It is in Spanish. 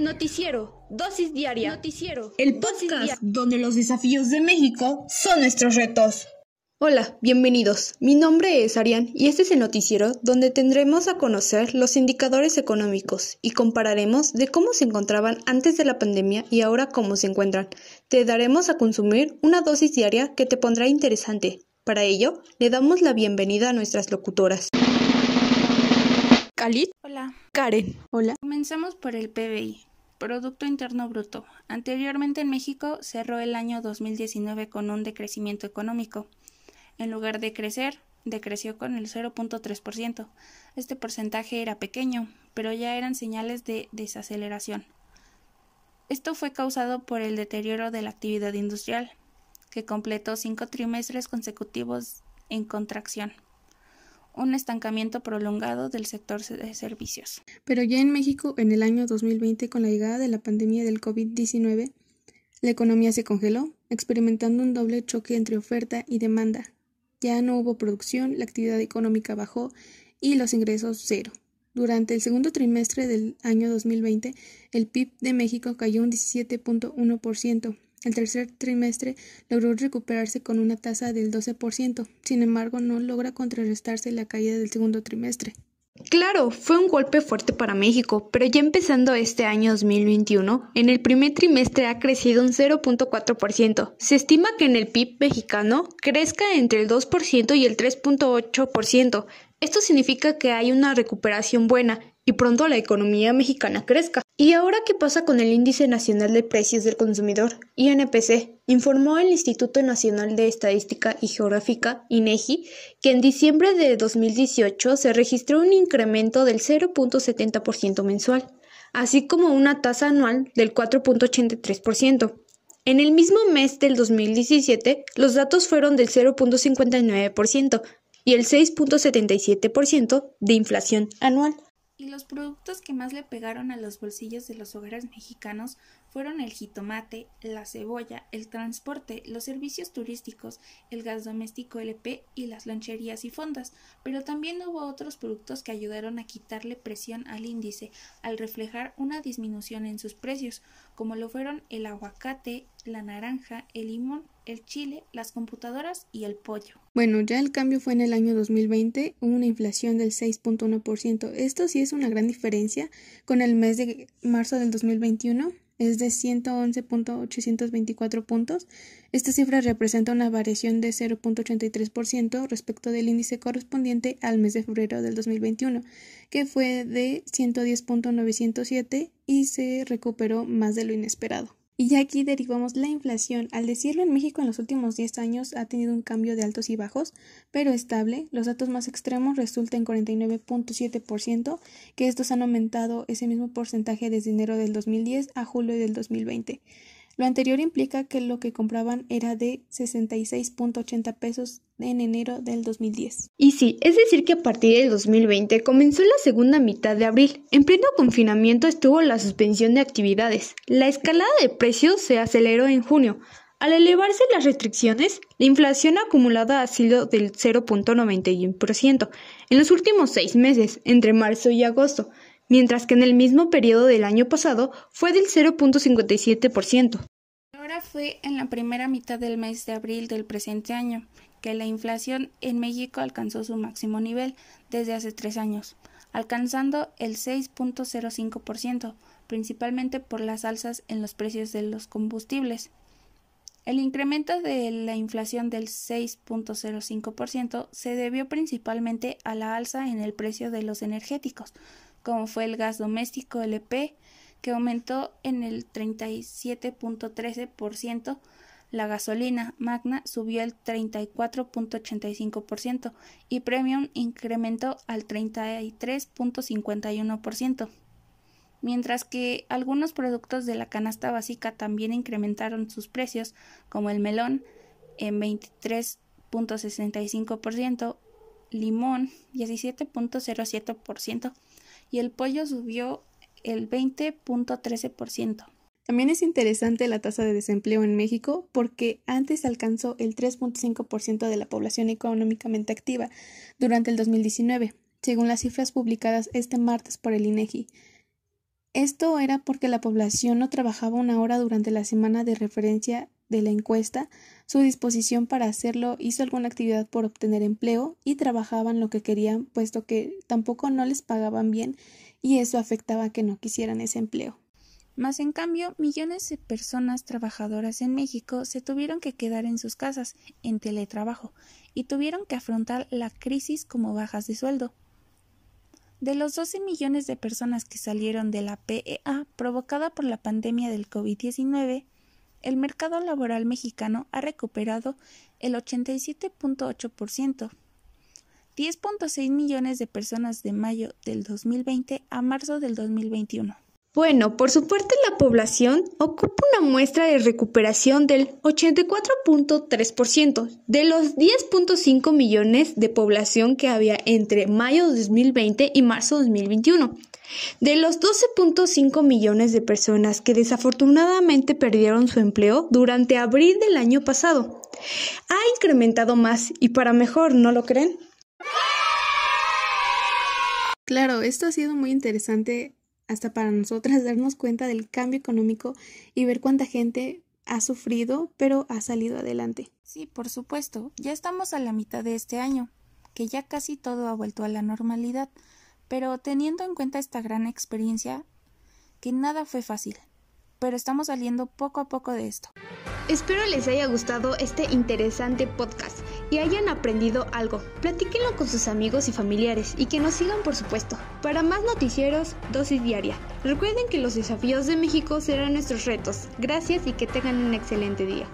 Noticiero, dosis diaria. Noticiero. El podcast donde los desafíos de México son nuestros retos. Hola, bienvenidos. Mi nombre es Arián y este es el noticiero donde tendremos a conocer los indicadores económicos y compararemos de cómo se encontraban antes de la pandemia y ahora cómo se encuentran. Te daremos a consumir una dosis diaria que te pondrá interesante. Para ello, le damos la bienvenida a nuestras locutoras. Khalid. Hola. Karen. Hola. Comenzamos por el PBI. Producto Interno Bruto. Anteriormente en México cerró el año 2019 con un decrecimiento económico. En lugar de crecer, decreció con el 0.3%. Este porcentaje era pequeño, pero ya eran señales de desaceleración. Esto fue causado por el deterioro de la actividad industrial, que completó cinco trimestres consecutivos en contracción un estancamiento prolongado del sector de servicios. Pero ya en México, en el año 2020, con la llegada de la pandemia del COVID-19, la economía se congeló, experimentando un doble choque entre oferta y demanda. Ya no hubo producción, la actividad económica bajó y los ingresos cero. Durante el segundo trimestre del año 2020, el PIB de México cayó un 17.1%, el tercer trimestre logró recuperarse con una tasa del 12%, sin embargo no logra contrarrestarse la caída del segundo trimestre. Claro, fue un golpe fuerte para México, pero ya empezando este año 2021, en el primer trimestre ha crecido un 0.4%. Se estima que en el PIB mexicano crezca entre el 2% y el 3.8%. Esto significa que hay una recuperación buena y pronto la economía mexicana crezca. ¿Y ahora qué pasa con el Índice Nacional de Precios del Consumidor, INPC? Informó el Instituto Nacional de Estadística y Geográfica, INEGI, que en diciembre de 2018 se registró un incremento del 0.70% mensual, así como una tasa anual del 4.83%. En el mismo mes del 2017, los datos fueron del 0.59% y el 6.77% de inflación anual. Y los productos que más le pegaron a los bolsillos de los hogares mexicanos fueron el jitomate, la cebolla, el transporte, los servicios turísticos, el gas doméstico LP y las loncherías y fondas, pero también hubo otros productos que ayudaron a quitarle presión al índice al reflejar una disminución en sus precios, como lo fueron el aguacate, la naranja, el limón, el chile, las computadoras y el pollo. Bueno, ya el cambio fue en el año 2020, hubo una inflación del 6.1%. Esto sí es una gran diferencia con el mes de marzo del 2021 es de 111.824 puntos. Esta cifra representa una variación de 0.83% respecto del índice correspondiente al mes de febrero del 2021, que fue de 110.907 y se recuperó más de lo inesperado. Y ya aquí derivamos la inflación. Al decirlo, en México en los últimos 10 años ha tenido un cambio de altos y bajos, pero estable. Los datos más extremos resultan en 49.7%, que estos han aumentado ese mismo porcentaje desde enero del 2010 a julio del 2020. Lo anterior implica que lo que compraban era de 66.80 pesos en enero del 2010. Y sí, es decir que a partir del 2020 comenzó la segunda mitad de abril. En pleno confinamiento estuvo la suspensión de actividades. La escalada de precios se aceleró en junio. Al elevarse las restricciones, la inflación acumulada ha sido del 0.91% en los últimos seis meses, entre marzo y agosto, mientras que en el mismo periodo del año pasado fue del 0.57%. Ahora fue en la primera mitad del mes de abril del presente año que la inflación en México alcanzó su máximo nivel desde hace tres años, alcanzando el 6.05%, principalmente por las alzas en los precios de los combustibles. El incremento de la inflación del 6.05% se debió principalmente a la alza en el precio de los energéticos, como fue el gas doméstico LP, que aumentó en el 37.13%, la gasolina Magna subió el 34.85% y Premium incrementó al 33.51%, mientras que algunos productos de la canasta básica también incrementaron sus precios, como el melón en 23.65%, limón 17.07%, y el pollo subió el 20.13%. También es interesante la tasa de desempleo en México porque antes alcanzó el 3.5% de la población económicamente activa durante el 2019, según las cifras publicadas este martes por el INEGI. Esto era porque la población no trabajaba una hora durante la semana de referencia de la encuesta, su disposición para hacerlo hizo alguna actividad por obtener empleo y trabajaban lo que querían, puesto que tampoco no les pagaban bien y eso afectaba que no quisieran ese empleo. Más en cambio, millones de personas trabajadoras en México se tuvieron que quedar en sus casas, en teletrabajo, y tuvieron que afrontar la crisis como bajas de sueldo. De los 12 millones de personas que salieron de la PEA provocada por la pandemia del COVID-19, el mercado laboral mexicano ha recuperado el 87.8%. 10.6 millones de personas de mayo del 2020 a marzo del 2021. Bueno, por su parte la población ocupa una muestra de recuperación del 84.3% de los 10.5 millones de población que había entre mayo de 2020 y marzo de 2021. De los 12.5 millones de personas que desafortunadamente perdieron su empleo durante abril del año pasado, ha incrementado más y para mejor, ¿no lo creen? Claro, esto ha sido muy interesante hasta para nosotras darnos cuenta del cambio económico y ver cuánta gente ha sufrido, pero ha salido adelante. Sí, por supuesto. Ya estamos a la mitad de este año, que ya casi todo ha vuelto a la normalidad, pero teniendo en cuenta esta gran experiencia, que nada fue fácil, pero estamos saliendo poco a poco de esto. Espero les haya gustado este interesante podcast y hayan aprendido algo. Platíquenlo con sus amigos y familiares y que nos sigan por supuesto. Para más noticieros, dosis diaria. Recuerden que los desafíos de México serán nuestros retos. Gracias y que tengan un excelente día.